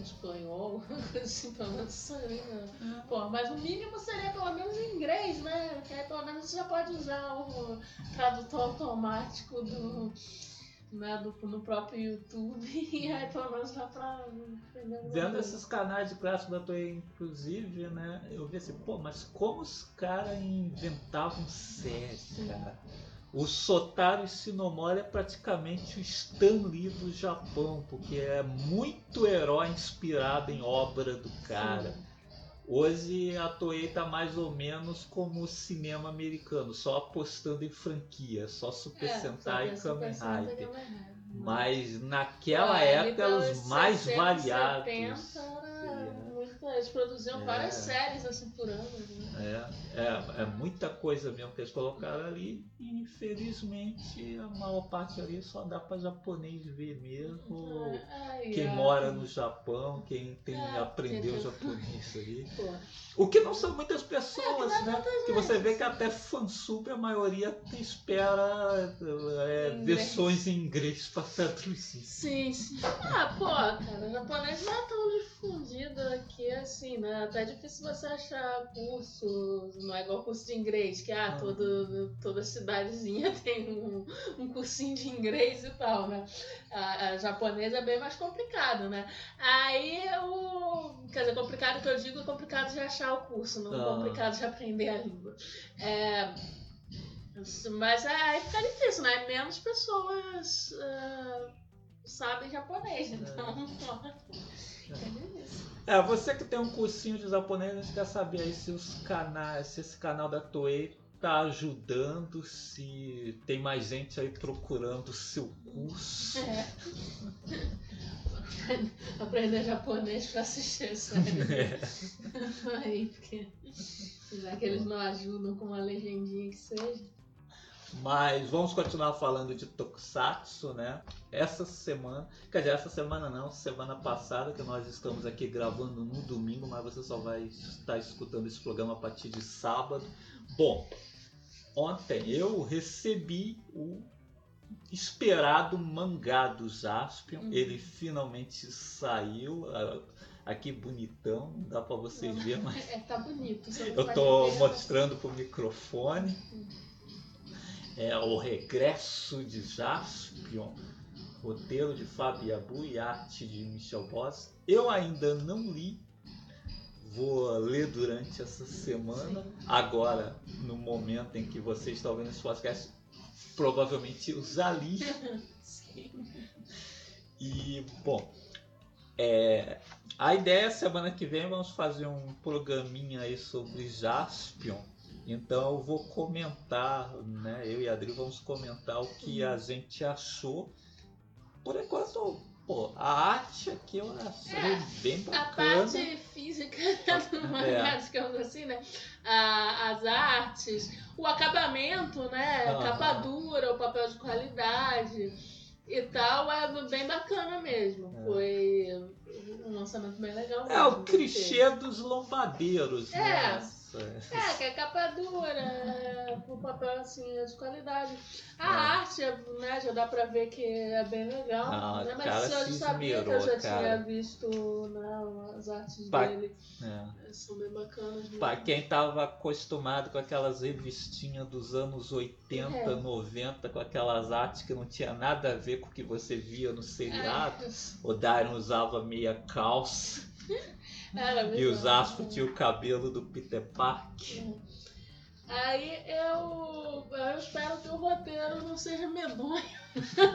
espanhol, (laughs) assim, pelo menos essa língua. Pô, mas o mínimo seria pelo menos em inglês, né? Que aí pelo menos você já pode usar o tradutor automático do, né, do, no próprio YouTube (laughs) e aí pelo menos dá pra Vendo esses canais de clássico da Toei, inclusive, né? Eu vi assim, pô, mas como os caras inventavam série, cara? O Sotaro Shinomori é praticamente o Stan Lee do Japão, porque é muito herói inspirado em obra do cara. Hoje a Toei tá mais ou menos como o cinema americano, só apostando em franquia, só Super É, Sentai e Kamen Rider. Mas naquela Ah, época eram os mais 60, variados. 70 era É. eles produziam É. várias séries assim por ano. Né? É, é, é muita coisa mesmo que eles colocaram ali e infelizmente a maior parte ali só dá para japonês ver mesmo. Ai, Quem ai. mora no Japão, quem tem É, aprendeu porque- japonês ali. (laughs) Pô, O que não são muitas pessoas, É, né? Que você vê que até fansub a maioria espera versões em inglês para traduzir. Sim, sim. Ah, pô, cara, o japonês não é tão difundido aqui assim, né? Até é difícil você achar curso, não é igual curso de inglês, que ah, todo, toda cidadezinha (laughs) tem um, um cursinho de inglês e tal, né? A, a japonesa é bem mais complicado, né? Aí o. Quer dizer, complicado que eu digo é complicado de achar o curso, não Ah. complicado de aprender a língua. É, mas é, aí fica difícil, né? Menos pessoas ah, sabem japonês, então. (laughs) É difícil. É, você que tem um cursinho de japonês, a gente quer saber aí se os canais, se esse canal da Toei tá ajudando, se tem mais gente aí procurando o seu curso. É. (laughs) Aprender japonês pra assistir série. (laughs) É. Aí, porque. Já que eles não ajudam com uma legendinha que seja. Mas vamos continuar falando de Tokusatsu, né? Essa semana, quer dizer, essa semana não, semana passada, que nós estamos aqui gravando no domingo, mas você só vai estar escutando esse programa a partir de sábado. Bom, ontem eu recebi o esperado mangá do Jaspion. Uhum. Ele finalmente saiu. ah, Aqui bonitão, não dá pra vocês verem, mas (laughs) É, tá bonito. eu tô mostrando pro microfone. É o regresso de Jaspion, roteiro de Fábio Abu e arte de Michel Boss. Eu ainda não li, vou ler durante essa semana. Agora, no momento em que você está ouvindo esse podcast, provavelmente eu já li. (laughs) E, bom, é, a ideia é semana que vem vamos fazer um programinha aí sobre Jaspion. Então eu vou comentar, né? Eu e a Adri vamos comentar o que a gente achou. Por enquanto, pô, a arte aqui eu achei É, bem A bacana. parte física do (laughs) mangá, É. digamos assim, né? A- as artes, o acabamento, né? Capa dura, o papel de qualidade e tal, é bem bacana mesmo. É. Foi um lançamento bem legal. É o clichê dos lombadeiros, É. né? Grossa. É, que é capa dura, é, o papel assim é de qualidade. A É. arte, né, já dá pra ver que é bem legal. Ah, né? Mas eu sabia que eu já cara. tinha visto né, as artes Pa- dele. É. São bem bacanas mesmo. Pra quem tava acostumado com aquelas revistinhas dos anos 80, É. 90, com aquelas artes que não tinha nada a ver com o que você via no seriado. É, O Darren usava meia calça era e os Astro né? tinha o cabelo do Peter Parker. Aí eu, eu espero que o roteiro não seja medonho.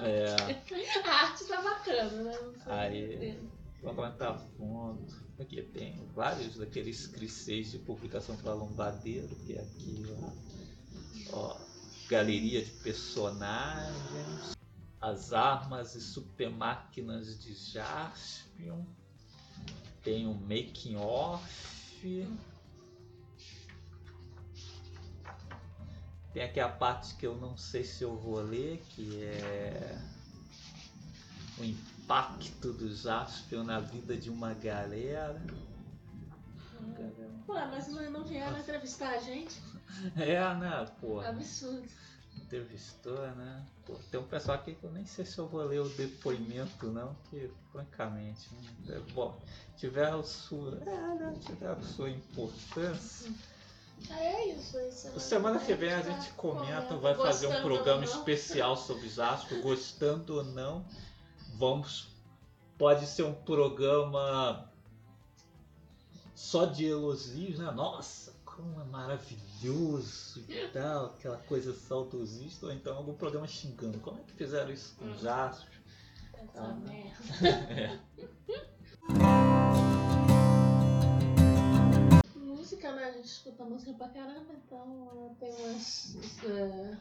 É, (laughs) A arte tá bacana, né? Aí- vamos comentar fundo. Aqui tem vários daqueles clichês de publicação para lombadeiro, que é aqui, ó. ó. Galeria de personagens, as armas e super máquinas de Jaspion. Tem um making off. Tem aqui a parte que eu não sei se eu vou ler, que é o impacto do Jaspion na vida de uma galera. Pô, mas não, não vieram entrevistar a gente? É, né, pô, Absurdo. Entrevistou, né? Pô, tem um pessoal aqui que eu nem sei se eu vou ler o depoimento, não, que francamente, né, é, bom, tiveram sua, é, né, tiveram sua importância. Ah, é isso. é isso. Semana que vem a gente comenta, vai fazer um programa especial sobre Jasper, gostando ou não. Vamos. Pode ser um programa só de elogios, né? Nossa, como é maravilhoso e tal, aquela coisa saudosista, ou então algum programa xingando. Como é que fizeram isso com Hum. Jasper? Essa Ah, merda. É. (laughs) Música, né? A gente escuta música pra caramba, então tem umas. é,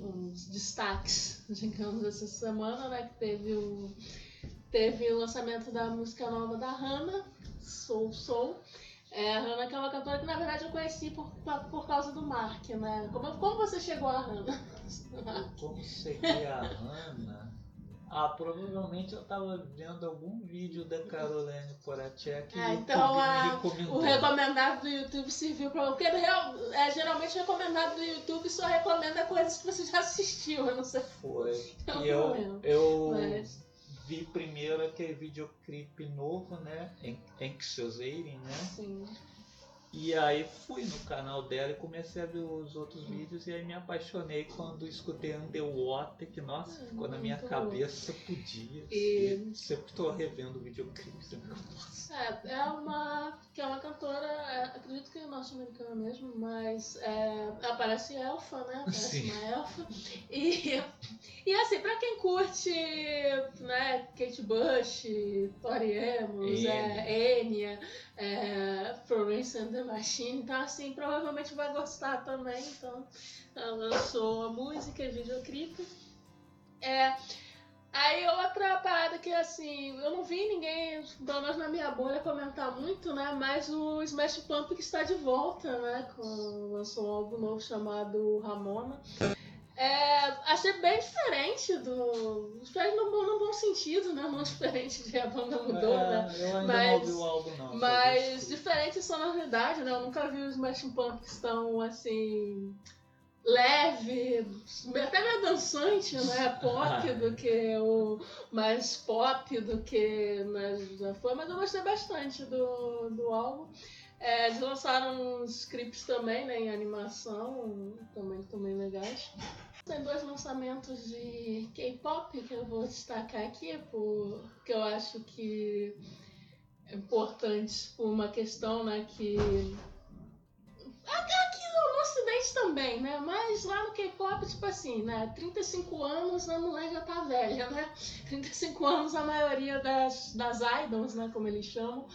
uns destaques, digamos, essa semana, né? Que teve o. Teve o lançamento da música nova da Hannah, Soul Soul. É, a Hannah que é uma cantora que na verdade eu conheci por, por causa do Mark, né? Como, como você chegou a Hannah? Como cheguei a Hannah? Ah, provavelmente eu tava vendo algum vídeo da Caroline Poracek o então a-. O recomendado do YouTube serviu pra. Porque real- é, geralmente o recomendado do YouTube só recomenda coisas que você já assistiu, eu não sei. Foi. É um E eu, problema. eu Mas. Vi primeiro aquele videoclipe novo, né? An- Anxious Eating, né? Sim. E aí fui no canal dela e comecei a ver os outros vídeos e aí me apaixonei quando escutei Underwater, que nossa, É, ficou na minha muito cabeça por dias. E- E sempre tô revendo o videoclipe, sempre que eu posso. É, é uma. que é uma cantora, é, acredito que é norte-americana mesmo, mas é, ela parece elfa, né? Parece Sim. uma elfa. E, e assim, pra quem curte, né, Kate Bush, Tori Amos, é, Enya, é, Florence and the Machine, então assim, provavelmente vai gostar também, então ela lançou a música e videoclipe. É, Aí outra parada que assim, eu não vi ninguém, pelo menos na minha bolha, comentar muito, né? Mas o Smash Pump que está de volta, né? Com, lançou um álbum novo chamado Ramona. É, achei bem diferente do. Diferente no, bom- no bom sentido, né? Não (laughs) diferente de a banda mudou, né? É, eu ainda Mas- não ouvi o álbum não. Mas diferente em sonoridade, né? Eu nunca vi os Smashing Pumpkins tão assim. leve, até meio dançante, né? (laughs) Pop do que o. mais pop do que né, já foi, mas eu gostei bastante do, do álbum. É, eles lançaram uns clipes também, né, em animação, também bem legais. Tem dois lançamentos de K-pop que eu vou destacar aqui, porque eu acho que é importante por uma questão, né, que aqui no ocidente também, né, mas lá no K-pop, tipo assim, né, 35 anos a mulher já tá velha, né, 35 anos a maioria das, das idols, né, como eles chamam,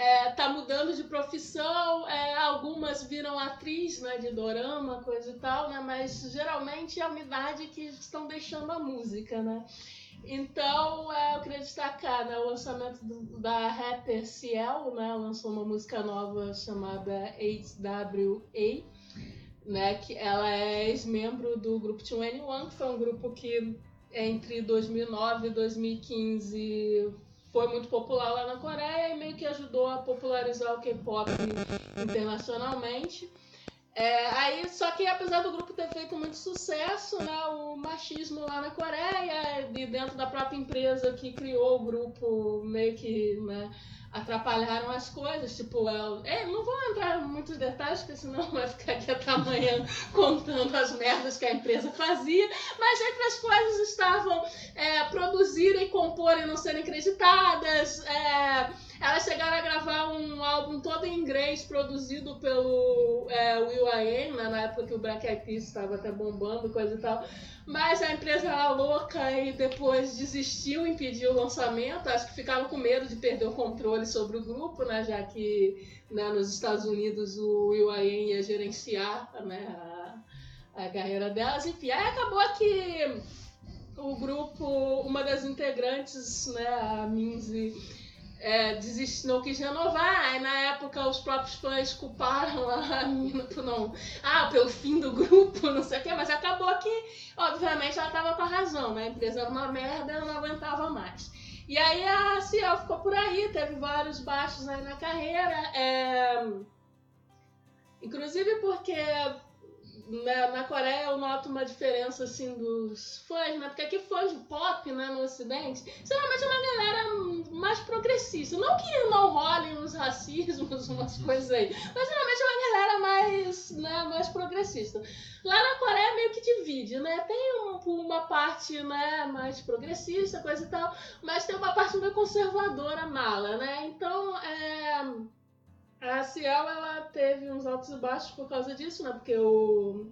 é, tá mudando de profissão, é, algumas viram atriz, né, de dorama, coisa e tal, né, mas geralmente é uma idade que estão deixando a música, né. Então, é, eu queria destacar né, o lançamento do- da rapper Ciel, né, lançou uma música nova chamada HWA, né, que ela é ex-membro do grupo 2NE1, que foi um grupo que entre 2009 e 2015 foi muito popular lá na Coreia e meio que ajudou a popularizar o K-pop internacionalmente. É, aí, só que apesar do grupo ter feito muito sucesso, né, o machismo lá na Coreia e dentro da própria empresa que criou o grupo meio que né, atrapalharam as coisas, tipo, eu, é, não vou entrar em muitos detalhes, porque senão vai ficar aqui até amanhã (laughs) contando as merdas que a empresa fazia, mas entre as coisas estavam é, produzirem, comporem, não serem creditadas, é, elas chegaram a gravar um álbum todo em inglês, produzido pelo é, Will I né, na época que o Black Eyed Peas estava até bombando, coisa e tal. Mas a empresa era louca e depois desistiu, impediu o lançamento. Acho que ficaram com medo de perder o controle sobre o grupo, né, já que né, nos Estados Unidos o Will I ia gerenciar né, a, a carreira delas. Enfim, aí acabou que o grupo, uma das integrantes, né, a Minzy, é, desist, não quis renovar. Aí na época os próprios fãs culparam a (laughs) menina por não. Ah, pelo fim do grupo, não sei o quê, mas acabou que, obviamente, ela tava com a razão, né? A empresa era uma merda, ela não aguentava mais. E aí a Ciel ficou por aí, teve vários baixos aí na carreira. É... Inclusive porque na, na Coreia eu noto uma diferença assim dos fãs, né? Porque aqui fãs pop, né, no ocidente, geralmente é uma galera mais progressista. Não que não rolem uns racismos, (laughs) umas coisas aí, mas geralmente é uma galera mais, né, mais progressista. Lá na Coreia meio que divide, né? Tem um, uma parte, né, mais progressista, coisa e tal, mas tem uma parte meio conservadora, mala, né? Então, é a Ciel, ela teve uns altos e baixos por causa disso, né? Porque o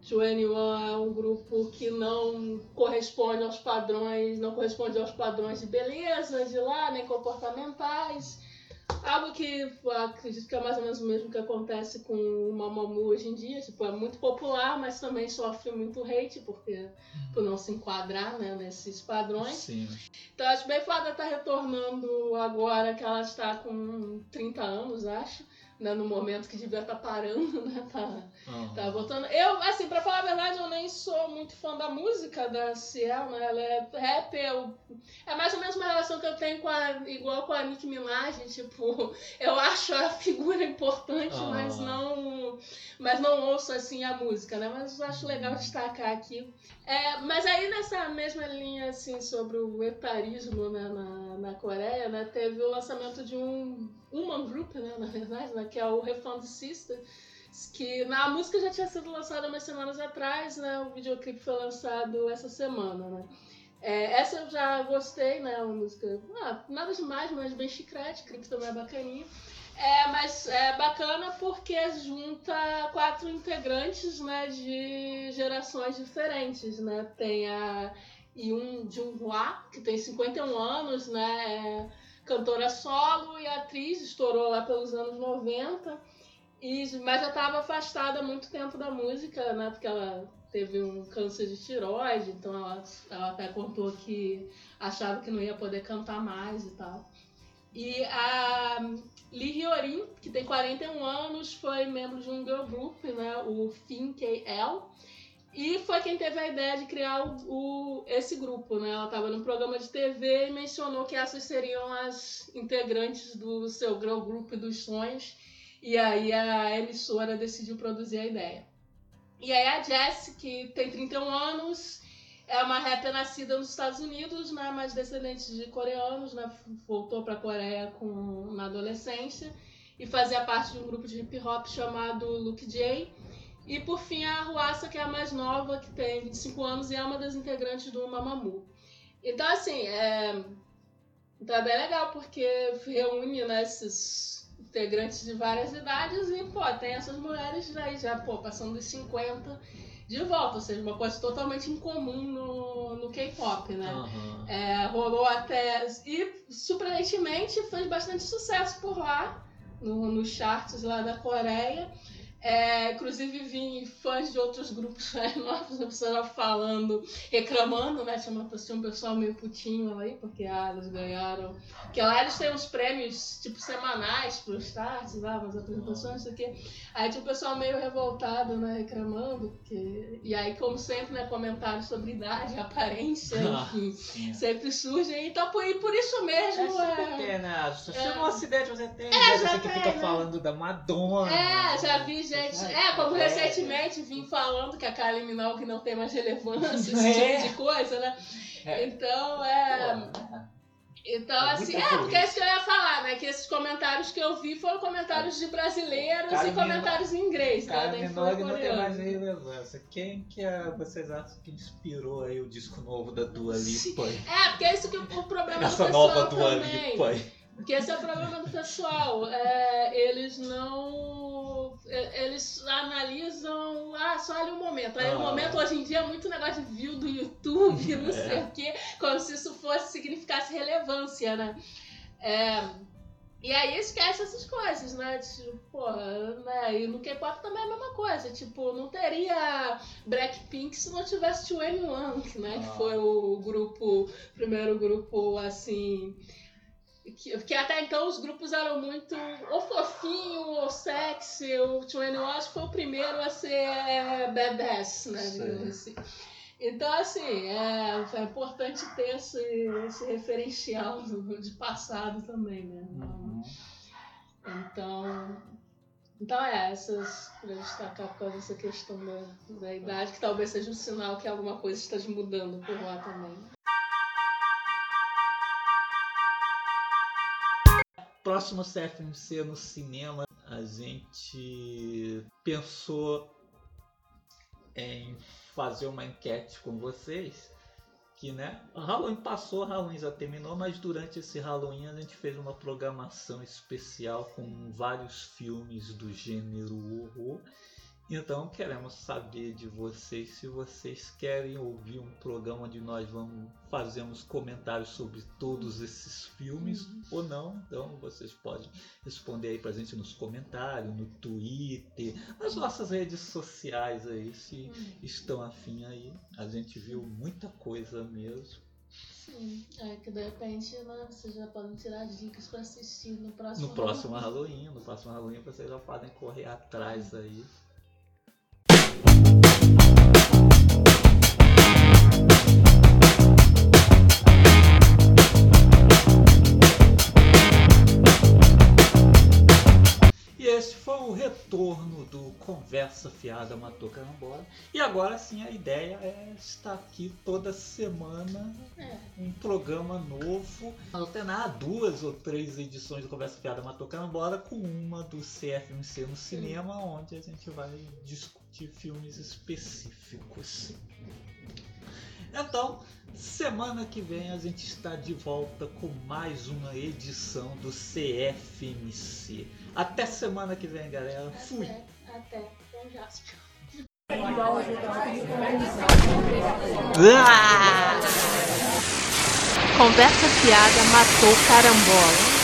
21 é um grupo que não corresponde aos padrões, não corresponde aos padrões de beleza de lá, nem comportamentais. Algo que acredito que é mais ou menos o mesmo que acontece com o Mamamoo hoje em dia. Tipo, é muito popular, mas também sofre muito hate porque, por não se enquadrar né, nesses padrões. Sim. Então acho bem foda estar tá retornando agora que ela está com 30 anos, acho né, no momento que devia estar tá parando, né? Tá, uhum. tá voltando. Eu, assim, pra falar a verdade, eu nem sou muito fã da música da Ciel, né? Ela é rap, eu, é mais ou menos uma relação que eu tenho com a, igual com a Nicki Minaj, tipo, (laughs) eu acho a figura importante, uhum. mas não mas não ouço assim a música, né? Mas acho legal destacar aqui. É, mas aí nessa mesma linha, assim, sobre o etarismo né, na, na Coreia, né? Teve o lançamento de um uma group, né, (laughs) na verdade, né, que é o Refund Sister, que na música já tinha sido lançada umas semanas atrás, né, o videoclipe foi lançado essa semana, né. É, essa eu já gostei, né, uma música, ah, nada demais, mas bem chiclete, clipe também é bacaninha. É, mas é bacana porque junta quatro integrantes, né, de gerações diferentes, né, tem a Yun Junhua, que tem 51 anos, né, é, cantora solo e atriz, estourou lá pelos anos 90, e, mas já estava afastada há muito tempo da música, né? Porque ela teve um câncer de tiroide, então ela, ela até contou que achava que não ia poder cantar mais e tal. E a Lee Hyorin, que tem 41 anos, foi membro de um girl group, né? O Fin KL e foi quem teve a ideia de criar o, o esse grupo, né? Ela estava num programa de TV e mencionou que essas seriam as integrantes do seu girl group dos sonhos. E aí a emissora decidiu produzir a ideia. E aí a Jessie, que tem 31 anos, é uma rapper nascida nos Estados Unidos, né? Mas descendente de coreanos, né? Voltou para a Coreia com, na adolescência e fazia parte de um grupo de hip hop chamado Luke J e por fim a Ruaça, que é a mais nova, que tem 25 anos e é uma das integrantes do Mamamoo. Então, assim, é, então é bem legal porque reúne né, esses integrantes de várias idades e, pô, tem essas mulheres aí já, pô, passando dos 50 de volta, ou seja, uma coisa totalmente incomum no, no K-pop, né? Uhum. É, rolou até. E, surpreendentemente, fez bastante sucesso por lá, no, nos charts lá da Coreia. É, inclusive vi fãs de outros grupos (laughs) mais novos, falando, reclamando, né? Tinha, tinha um pessoal meio putinho aí, porque ah, eles ganharam. Porque lá eles têm uns prêmios, tipo, semanais pro start, lá, umas apresentações, isso aqui. Aí tinha um pessoal meio revoltado, né? Reclamando, porque. E aí, como sempre, né? Comentários sobre idade, (laughs) aparência, enfim. Sim. sempre surgem. Então, por, por isso mesmo. É, É, é, né? Se É. um acidente você tem, É, né? já você que tem, fica né? falando da Madonna. É, já vi gente. É, como É. recentemente vim falando que a Kylie Minogue não tem mais relevância, (laughs) esse É. tipo de coisa, né? É. Então, é. Pô, Então, É assim, é, porque é isso que eu ia falar, né? Que esses comentários que eu vi foram comentários de brasileiros Kylie e comentários em inglês, né? Cara, Nem foi não tem mais relevância. Quem que é, vocês acham que inspirou aí o disco novo da Dua Lipa? É, porque é isso que o problema do Essa pessoal nova Dua também. Lipa. Porque esse é o problema do pessoal. É, eles não. É, Eles analisam. Ah, só ali um momento. Aí o Ah. momento hoje em dia é muito negócio de view do YouTube, (laughs) não É. sei o quê, como se isso fosse significasse relevância, né? É, e aí esquece essas coisas, né? Tipo, pô, né? E no K-pop também é a mesma coisa. Tipo, não teria Blackpink se não tivesse 21, né? Que Ah. foi o grupo, primeiro grupo, assim... Que, que até então os grupos eram muito ou fofinho ou sexy. O 21 acho que foi o primeiro a ser é, badass, né? assim. Então, assim, é, é importante ter esse, esse referencial do- de passado também, né? Uhum. Então, então é, essas, pra destacar por causa dessa questão da, da idade, que talvez seja um sinal que alguma coisa esteja mudando por lá também. Próximo CFMC no cinema, a gente pensou em fazer uma enquete com vocês. Que né, Halloween passou, Halloween já terminou, mas durante esse Halloween a gente fez uma programação especial com vários filmes do gênero horror. Então queremos saber de vocês se vocês querem ouvir um programa onde nós vamos fazemos comentários sobre todos esses filmes ou não. Então vocês podem responder aí pra gente nos comentários, no Twitter, nas nossas redes sociais aí, se estão afim aí. A gente viu muita coisa mesmo. Sim, é que de repente né, vocês já podem tirar dicas pra assistir no próximo No próximo Halloween, no próximo Halloween vocês já podem correr atrás aí. Esse foi o retorno do Conversa Fiada Matou Carambola. E agora sim a ideia é estar aqui toda semana É, um programa novo, alternar duas ou três edições do Conversa Fiada Matou Carambola com uma do CFMC no cinema, onde a gente vai discutir filmes específicos. Então, semana que vem a gente está de volta com mais uma edição do CFMC. Até semana que vem, galera. Fui! até. Ah! Conversa fiada matou carambola.